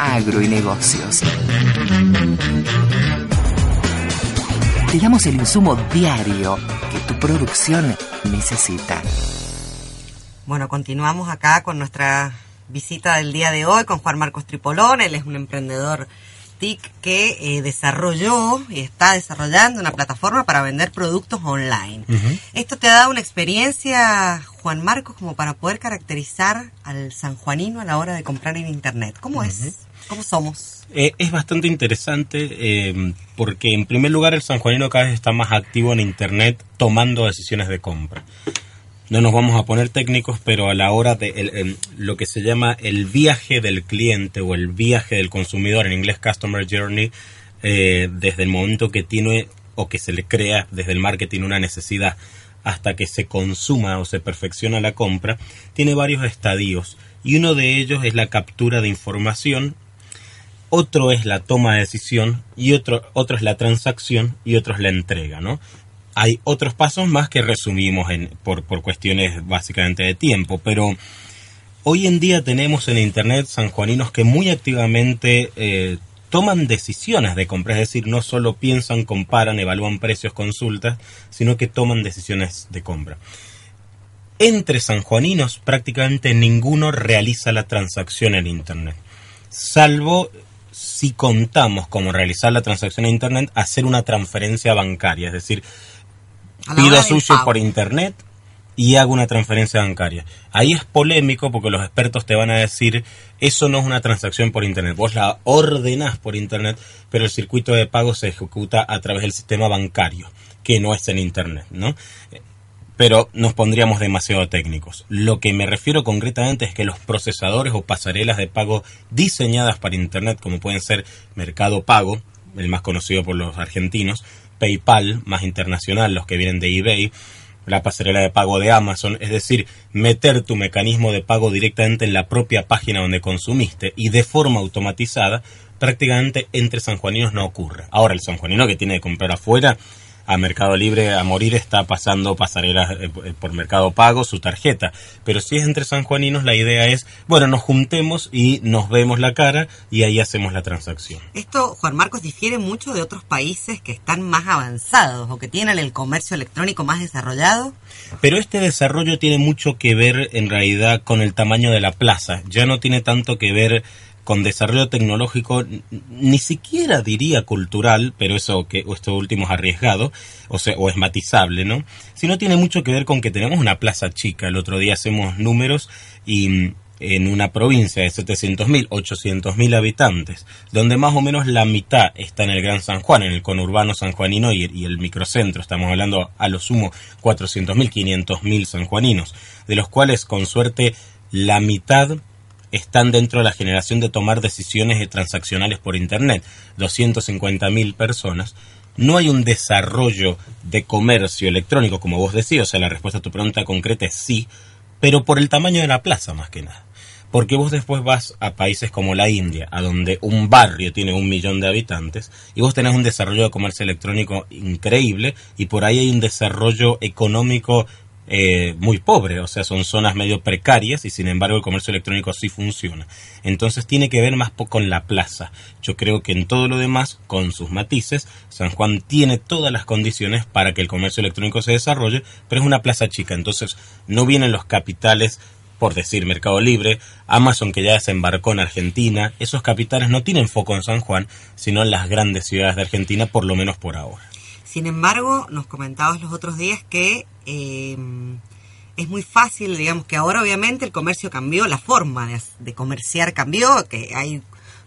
Agro y negocios. Te damos el insumo diario que tu producción necesita. Bueno, continuamos acá con nuestra visita del día de hoy con Juan Marcos Tripolón. Él es un emprendedor TIC que eh, desarrolló y está desarrollando una plataforma para vender productos online. ¿Esto te ha dado una experiencia, Juan Marcos, como para poder caracterizar al sanjuanino a la hora de comprar en Internet? ¿Cómo es? ¿Cómo somos? Eh, es bastante interesante eh, porque en primer lugar el sanjuanino cada vez está más activo en Internet tomando decisiones de compra. No nos vamos a poner técnicos, pero a la hora de el- lo que se llama el viaje del cliente o el viaje del consumidor, en inglés Customer Journey, eh, desde el momento que tiene o que se le crea desde el marketing una necesidad hasta que se consuma o se perfecciona la compra, tiene varios estadios y uno de ellos es la captura de información otro es la toma de decisión y otro, otro es la transacción y otro es la entrega, ¿no? Hay otros pasos más que resumimos por, por cuestiones básicamente de tiempo, pero hoy en día tenemos en Internet sanjuaninos que muy activamente eh, toman decisiones de compra, es decir, no solo piensan, comparan, evalúan precios, consultas, sino que toman decisiones de compra. Entre sanjuaninos prácticamente ninguno realiza la transacción en Internet, salvo si contamos como realizar la transacción en Internet, hacer una transferencia bancaria, es decir, pido sushi por Internet y hago una transferencia bancaria. Ahí es polémico porque los expertos te van a decir, eso no es una transacción por Internet, vos la ordenás por Internet, pero el circuito de pago se ejecuta a través del sistema bancario, que no es en Internet, ¿no? pero nos pondríamos demasiado técnicos. Lo que me refiero concretamente es que los procesadores o pasarelas de pago diseñadas para Internet, como pueden ser Mercado Pago, el más conocido por los argentinos, PayPal, más internacional, los que vienen de eBay, la pasarela de pago de Amazon, es decir, meter tu mecanismo de pago directamente en la propia página donde consumiste y de forma automatizada, prácticamente entre sanjuaninos no ocurre. Ahora, el sanjuanino que tiene que comprar afuera, a Mercado Libre a morir está pasando pasarelas eh, por Mercado Pago, su tarjeta. Pero si es entre sanjuaninos, la idea es, bueno, nos juntemos y nos vemos la cara y ahí hacemos la transacción. Esto, Juan Marcos, difiere mucho de otros países que están más avanzados o que tienen el comercio electrónico más desarrollado. Pero este desarrollo tiene mucho que ver en realidad con el tamaño de la plaza. Ya no tiene tanto que ver con desarrollo tecnológico, ni siquiera diría cultural, pero eso que esto último es arriesgado, o sea, o es matizable, ¿no? Sino tiene mucho que ver con que tenemos una plaza chica. El otro día hacemos números y mm, en una provincia de 700.000, 800.000 habitantes, donde más o menos la mitad está en el Gran San Juan, en el conurbano sanjuanino y, y el microcentro. Estamos hablando a lo sumo 400.000, 500.000 sanjuaninos, de los cuales con suerte la mitad están dentro de la generación de tomar decisiones transaccionales por Internet, 250.000 personas. No hay un desarrollo de comercio electrónico, como vos decías, o sea, la respuesta a tu pregunta concreta es sí, pero por el tamaño de la plaza más que nada. Porque vos después vas a países como la India, a donde un barrio tiene un millón de habitantes, y vos tenés un desarrollo de comercio electrónico increíble, y por ahí hay un desarrollo económico eh, muy pobre, o sea, son zonas medio precarias y sin embargo el comercio electrónico sí funciona. Entonces tiene que ver más con la plaza. Yo creo que en todo lo demás, con sus matices, San Juan tiene todas las condiciones para que el comercio electrónico se desarrolle, pero es una plaza chica, entonces no vienen los capitales por decir Mercado Libre, Amazon que ya desembarcó en Argentina, esos capitales no tienen foco en San Juan, sino en las grandes ciudades de Argentina, por lo menos por ahora. Sin embargo, nos comentabas los otros días que eh, es muy fácil, digamos que ahora obviamente el comercio cambió, la forma de, de comerciar cambió, que hay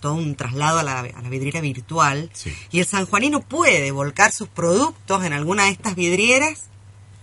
todo un traslado a la, a la vidriera virtual Sí. y el sanjuanino puede volcar sus productos en alguna de estas vidrieras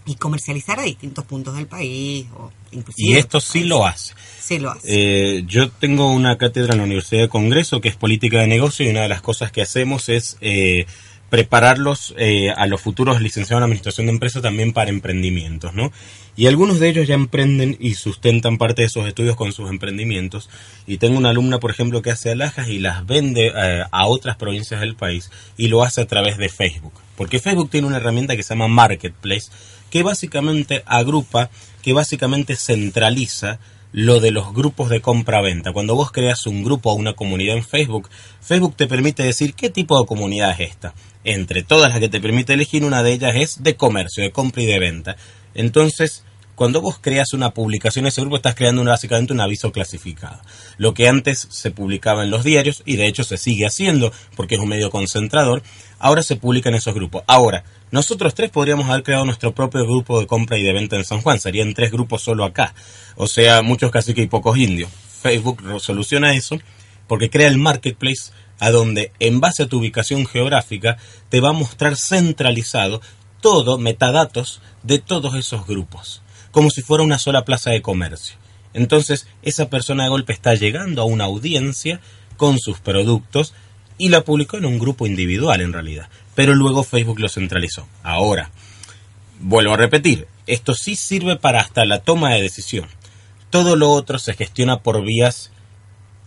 y comercializar a distintos puntos del país. O inclusive Y esto sí lo hace. Sí lo hace. Eh, yo tengo una cátedra en la Universidad de Congreso que es política de negocio y una de las cosas que hacemos es eh, prepararlos eh, a los futuros licenciados en administración de empresas también para emprendimientos, ¿no? Y algunos de ellos ya emprenden y sustentan parte de esos estudios con sus emprendimientos. Y tengo una alumna, por ejemplo, que hace alhajas y las vende eh, a otras provincias del país y lo hace a través de Facebook. Porque Facebook tiene una herramienta que se llama Marketplace, que básicamente agrupa, que básicamente centraliza lo de los grupos de compra-venta. Cuando vos creas un grupo o una comunidad en Facebook, Facebook te permite decir qué tipo de comunidad es esta. Entre todas las que te permite elegir, una de ellas es de comercio, de compra y de venta. Entonces, cuando vos creas una publicación en ese grupo, estás creando básicamente un aviso clasificado. Lo que antes se publicaba en los diarios, y de hecho se sigue haciendo porque es un medio concentrador, ahora se publica en esos grupos. Ahora, nosotros tres podríamos haber creado nuestro propio grupo de compra y de venta en San Juan. Serían tres grupos solo acá. O sea, muchos casi que y pocos indios. Facebook soluciona eso porque crea el marketplace a donde, en base a tu ubicación geográfica, te va a mostrar centralizado todo, metadatos de todos esos grupos, como si fuera una sola plaza de comercio. Entonces, esa persona de golpe está llegando a una audiencia con sus productos y la publicó en un grupo individual en realidad, pero luego Facebook lo centralizó. Ahora, vuelvo a repetir, esto sí sirve para hasta la toma de decisión. Todo lo otro se gestiona por vías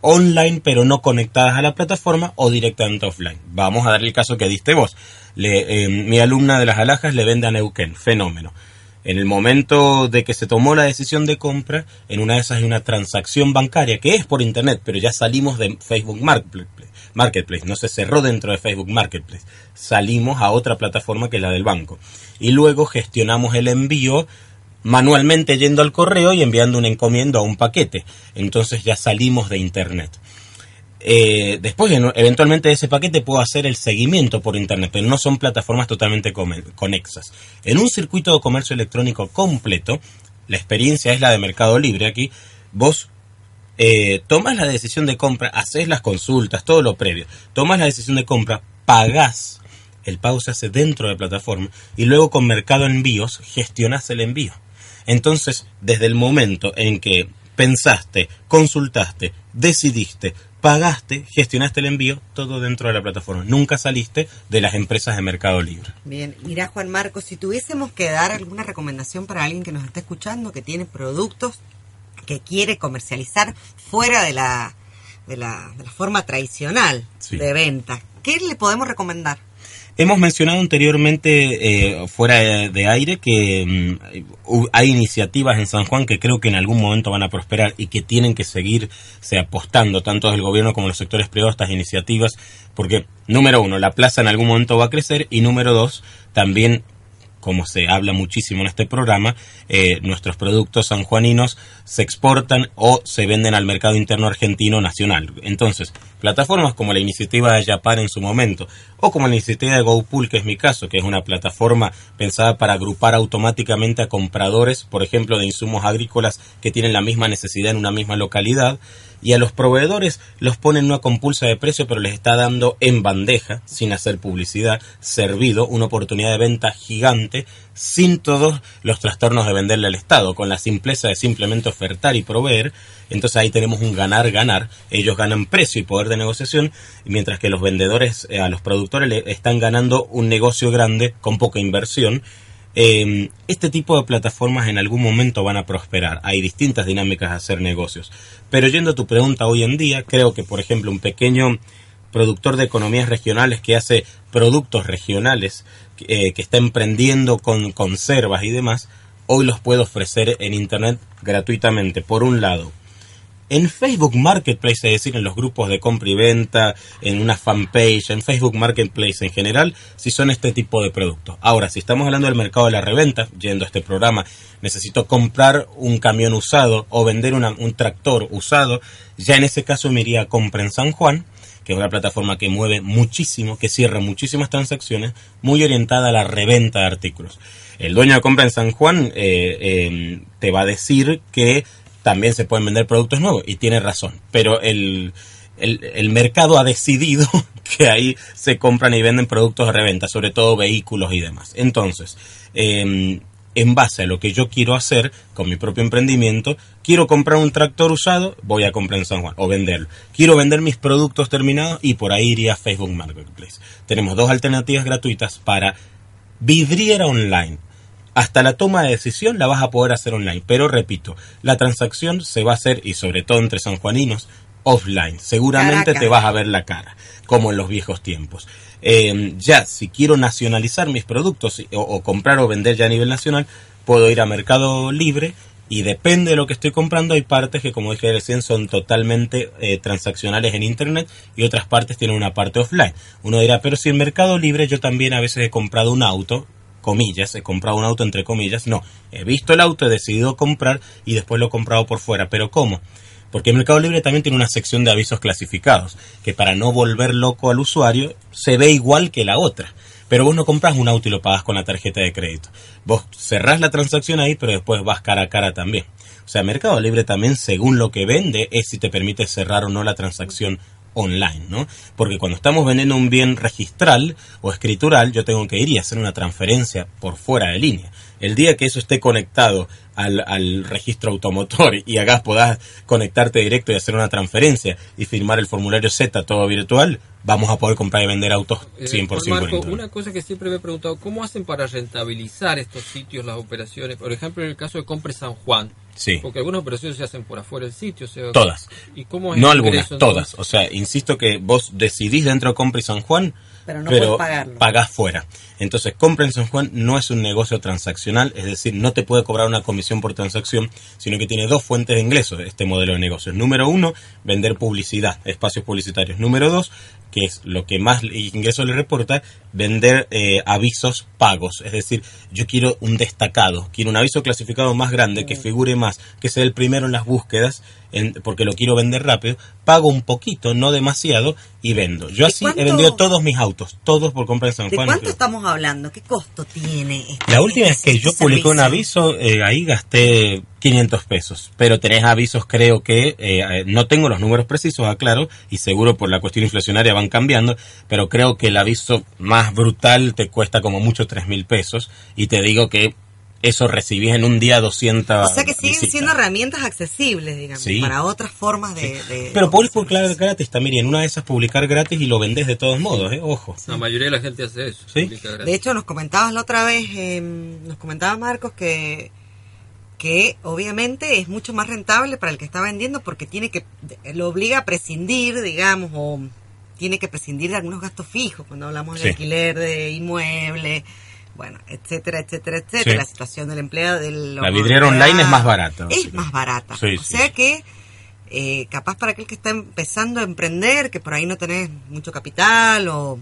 online pero no conectadas a la plataforma o directamente offline. Vamos a dar el caso que diste vos. Le, eh, mi alumna de las alhajas le vende a Neuquén, fenómeno. En el momento de que se tomó la decisión de compra, en una de esas hay una transacción bancaria que es por internet, pero ya salimos de Facebook Marketplace, no se cerró dentro de Facebook Marketplace. Salimos a otra plataforma que es la del banco. Y luego gestionamos el envío manualmente yendo al correo y enviando un encomiendo a un paquete. Entonces ya salimos de Internet. Eh, después, eventualmente de ese paquete puedo hacer el seguimiento por Internet, pero no son plataformas totalmente conexas. En un circuito de comercio electrónico completo, la experiencia es la de Mercado Libre aquí, vos eh, tomas la decisión de compra, haces las consultas, todo lo previo, tomas la decisión de compra, pagás, el pago se hace dentro de la plataforma y luego con Mercado Envíos gestionás el envío. Entonces, desde el momento en que pensaste, consultaste, decidiste, pagaste, gestionaste el envío, todo dentro de la plataforma. Nunca saliste de las empresas de Mercado Libre. Bien, mira Juan Marcos, si tuviésemos que dar alguna recomendación para alguien que nos está escuchando, que tiene productos que quiere comercializar fuera de la, de la, forma tradicional de venta, ¿qué le podemos recomendar? Hemos mencionado anteriormente, eh, fuera de, aire, que mm, hay iniciativas en San Juan que creo que en algún momento van a prosperar y que tienen que seguirse apostando, tanto del gobierno como los sectores privados, estas iniciativas, porque, número uno, la plaza en algún momento va a crecer y, número dos, también como se habla muchísimo en este programa, eh, nuestros productos sanjuaninos se exportan o se venden al mercado interno argentino nacional. Entonces, plataformas como la iniciativa de Japan en su momento, o como la iniciativa de GoPool, que es mi caso, que es una plataforma pensada para agrupar automáticamente a compradores, por ejemplo, de insumos agrícolas que tienen la misma necesidad en una misma localidad, y a los proveedores los ponen una compulsa de precio, pero les está dando en bandeja, sin hacer publicidad, servido, una oportunidad de venta gigante, sin todos los trastornos de venderle al Estado, con la simpleza de simplemente ofertar y proveer. Entonces ahí tenemos un ganar-ganar. Ellos ganan precio y poder de negociación, mientras que los vendedores eh, a los productores le están ganando un negocio grande con poca inversión eh, este tipo de plataformas en algún momento van a prosperar. Hay distintas dinámicas de hacer negocios. Pero yendo a tu pregunta hoy en día, creo que, por ejemplo, un pequeño productor de economías regionales que hace productos regionales, eh, que está emprendiendo con conservas y demás, hoy los puede ofrecer en Internet gratuitamente. Por un lado, en Facebook Marketplace, es decir, en los grupos de compra y venta, en una fanpage, en Facebook Marketplace en general, si son este tipo de productos. Ahora, si estamos hablando del mercado de la reventa, yendo a este programa, necesito comprar un camión usado o vender un tractor usado, ya en ese caso me iría a Compra en San Juan, que es una plataforma que mueve muchísimo, que cierra muchísimas transacciones, muy orientada a la reventa de artículos. El dueño de Compra en San Juan eh, eh, te va a decir que también se pueden vender productos nuevos y tiene razón, pero el, el, mercado ha decidido que ahí se compran y venden productos de reventa, sobre todo vehículos y demás. Entonces, em, en base a lo que yo quiero hacer con mi propio emprendimiento. Quiero comprar un tractor usado, voy a comprar en San Juan o venderlo. Quiero vender mis productos terminados y por ahí iría a Facebook Marketplace. Tenemos dos alternativas gratuitas para vidriera online. Hasta la toma de decisión la vas a poder hacer online, pero repito, la transacción se va a hacer, y sobre todo entre sanjuaninos, offline. Seguramente te vas a ver la cara, como en los viejos tiempos. Eh, ya, si quiero nacionalizar mis productos o, comprar o vender ya a nivel nacional, puedo ir a Mercado Libre y depende de lo que estoy comprando, hay partes que, como dije recién, son totalmente eh, transaccionales en Internet y otras partes tienen una parte offline. Uno dirá, pero si en Mercado Libre yo también a veces he comprado un auto, comillas, he comprado un auto entre comillas, no, he visto el auto, he decidido comprar y después lo he comprado por fuera, pero ¿cómo? Porque Mercado Libre también tiene una sección de avisos clasificados, que para no volver loco al usuario se ve igual que la otra. Pero vos no compras un auto y lo pagas con la tarjeta de crédito. Vos cerrás la transacción ahí, pero después vas cara a cara también. O sea, Mercado Libre también, según lo que vende, es si te permite cerrar o no la transacción online, ¿no? Porque cuando estamos vendiendo un bien registral o escritural, yo tengo que ir y hacer una transferencia por fuera de línea. El día que eso esté conectado al, registro automotor y hagas, podás conectarte directo y hacer una transferencia y firmar el formulario Z todo virtual, vamos a poder comprar y vender autos 100% eh, Marco, una cosa que siempre me he preguntado, ¿cómo hacen para rentabilizar estos sitios, las operaciones? Por ejemplo, en el caso de Compre San Juan. Sí. Porque algunas operaciones se hacen por afuera del sitio. todas. ¿Y cómo no algunas, todas. O sea, insisto que vos decidís dentro de Compre San Juan pero no pagás fuera. Entonces, compra en San Juan no es un negocio transaccional, es decir, no te puede cobrar una comisión por transacción, sino que tiene dos fuentes de ingresos este modelo de negocios. Número uno, vender publicidad, espacios publicitarios. Número dos, que es lo que más ingreso le reporta, vender eh, avisos pagos. Es decir, yo quiero un destacado, quiero un aviso clasificado más grande, que figure más, que sea el primero en las búsquedas, porque lo quiero vender rápido, pago un poquito, no demasiado, y vendo. Yo así he vendido todos mis autos, todos por compra en San Juan. ¿De cuánto estamos hablando? ¿Qué costo tiene? Este, la última vez que yo publiqué un aviso, eh, ahí gasté 500 pesos, pero tenés avisos, creo que, eh, eh, no tengo los números precisos, aclaro, y seguro por la cuestión inflacionaria van cambiando, pero creo que el aviso más brutal te cuesta como mucho 3 mil pesos, y te digo que eso recibís en un día 200 O sea que siguen siendo herramientas accesibles, digamos, para otras formas de... Pero podés publicar gratis también, y en una de esas publicar gratis y lo vendés de todos modos, ¿eh? Ojo. La mayoría de la gente hace eso. De hecho, nos comentabas la otra vez, em, nos comentaba Marcos que que obviamente es mucho más rentable para el que está vendiendo porque tiene que lo obliga a prescindir, digamos, o tiene que prescindir de algunos gastos fijos cuando hablamos de alquiler de inmueble, bueno, etcétera, etcétera, etcétera. La situación del empleado del la vidriera online es más barata. Es más barata. o sea que eh, capaz para aquel que está empezando a emprender, que por ahí no tenés mucho capital o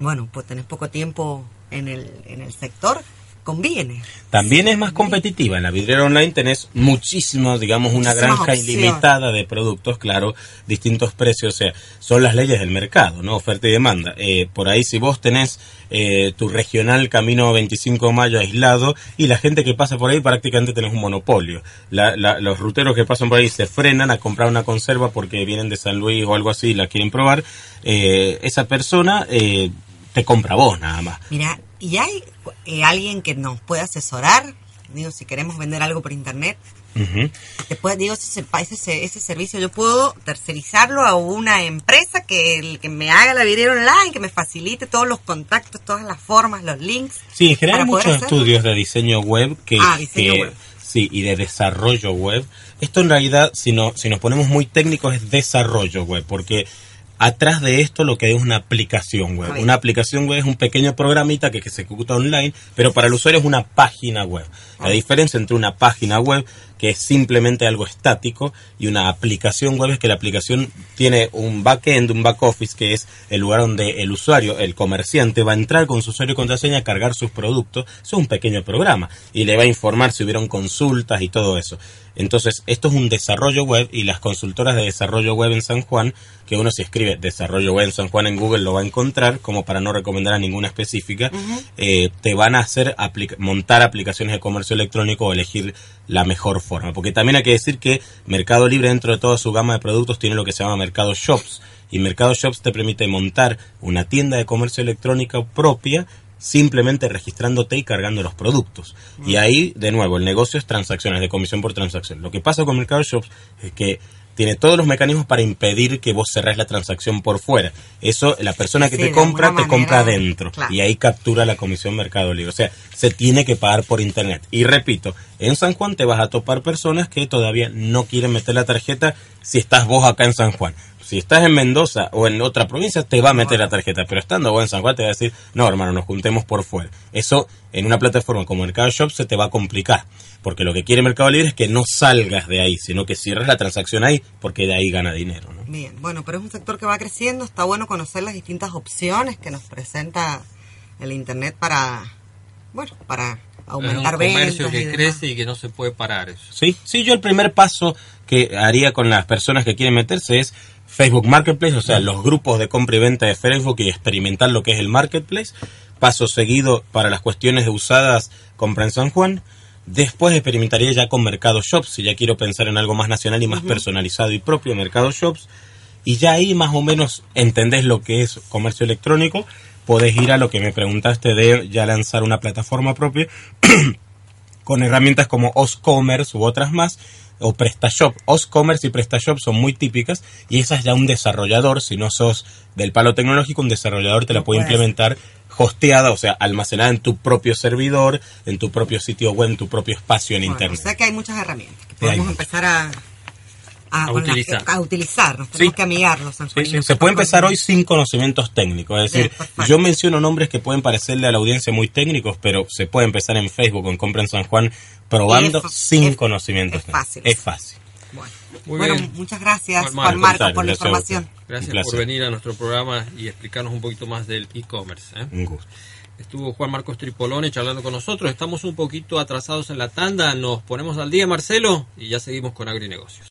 bueno, pues tenés poco tiempo en el en el sector conviene. También es más competitiva. En la vidriera online tenés muchísimo, digamos, una granja ilimitada de productos, claro, distintos precios. O sea, son las leyes del mercado, ¿no? Oferta y demanda. Eh, por ahí, si vos tenés eh, tu regional Camino 25 de Mayo aislado y la gente que pasa por ahí prácticamente tenés un monopolio. los ruteros que pasan por ahí se frenan a comprar una conserva porque vienen de San Luis o algo así y la quieren probar. Eh, esa persona te compra vos nada más. Mira, ¿Y hay eh, alguien que nos puede asesorar? Digo, si queremos vender algo por internet. digo, ese, ese, ese, servicio yo puedo tercerizarlo a una empresa que, que me haga la vidriera online, que me facilite todos los contactos, todas las formas, los links. Sí, en general hay muchos estudios de diseño web que, ah, diseño web. sí, y de desarrollo web. Esto en realidad, si, no, si nos ponemos muy técnicos, es desarrollo web, porque atrás de esto lo que hay es una aplicación web. Una aplicación web es un pequeño programita que, se ejecuta online, pero para el usuario es una página web. La diferencia entre una página web que es simplemente algo estático y una aplicación web es que la aplicación tiene un backend, un back office que es el lugar donde el usuario, el comerciante va a entrar con su usuario y contraseña a cargar sus productos. Es un pequeño programa y le va a informar si hubieron consultas y todo eso. Entonces, esto es un desarrollo web y las consultoras de desarrollo web en San Juan, que uno si escribe desarrollo web en San Juan en Google lo va a encontrar, como para no recomendar a ninguna específica, eh, te van a hacer montar aplicaciones de comercio electrónico o elegir la mejor forma. Porque también hay que decir que Mercado Libre dentro de toda su gama de productos tiene lo que se llama Mercado Shops. Y Mercado Shops te permite montar una tienda de comercio electrónico propia simplemente registrándote y cargando los productos. Y ahí, de nuevo, el negocio es transacciones, de comisión por transacción. Lo que pasa con Mercado Shops es que tiene todos los mecanismos para impedir que vos cerrés la transacción por fuera. Eso, la persona que Sí, te compra, te compra adentro. claro. Y ahí captura la comisión Mercado Libre. O sea, se tiene que pagar por internet. Y repito, en San Juan te vas a topar personas que todavía no quieren meter la tarjeta si estás vos acá en San Juan. Si estás en Mendoza o en otra provincia, te va a meter la tarjeta. Pero estando vos en San Juan, te va a decir, no, hermano, nos juntemos por fuera. Eso, en una plataforma como Mercado Shop, se te va a complicar. Porque lo que quiere Mercado Libre es que no salgas de ahí, sino que cierres la transacción ahí, porque de ahí gana dinero. ¿no? Bien, bueno, pero es un sector que va creciendo, está bueno conocer las distintas opciones que nos presenta el Internet para, bueno, para Es un aumentar ventas. comercio y que crece y que no se puede parar eso. Sí, sí, yo el primer paso que haría con las personas que quieren meterse es Facebook Marketplace, o sea, los grupos de compra y venta de Facebook y experimentar lo que es el Marketplace. Paso seguido para las cuestiones de usadas compra en San Juan. Después experimentaría ya con Mercado Shops, si ya quiero pensar en algo más nacional y más personalizado y propio, Mercado Shops. Y ya ahí más o menos entendés lo que es comercio electrónico. Podés ir a lo que me preguntaste de ya lanzar una plataforma propia con herramientas como Oscommerce u otras más, o PrestaShop. Oscommerce y PrestaShop son muy típicas y esa es ya un desarrollador, si no sos del palo tecnológico, un desarrollador te la puede implementar hosteada, o sea, almacenada en tu propio servidor, en tu propio sitio web, en tu propio espacio en Bueno, internet. O sea que hay muchas herramientas que hay podemos empezar a, a, A utilizar. a utilizar. Nos tenemos Sí. que amigar los Sí, sanjuaninos. sí, Se puede empezar hoy sin conocimientos técnicos. Es decir, Bien, yo menciono nombres que pueden parecerle a la audiencia muy técnicos, pero se puede empezar en Facebook, en Compra en San Juan, probando sin es- conocimientos es técnicos. fácil. Es fácil. Bueno, Muy Bueno, bien. muchas gracias, Juan Juan, por la información. Gracias por venir a nuestro programa y explicarnos un poquito más del e-commerce. ¿eh? Un gusto. Estuvo Juan Marcos Tripolone charlando con nosotros. Estamos un poquito atrasados en la tanda. Nos ponemos al día, Marcelo, y ya seguimos con Agrinegocios.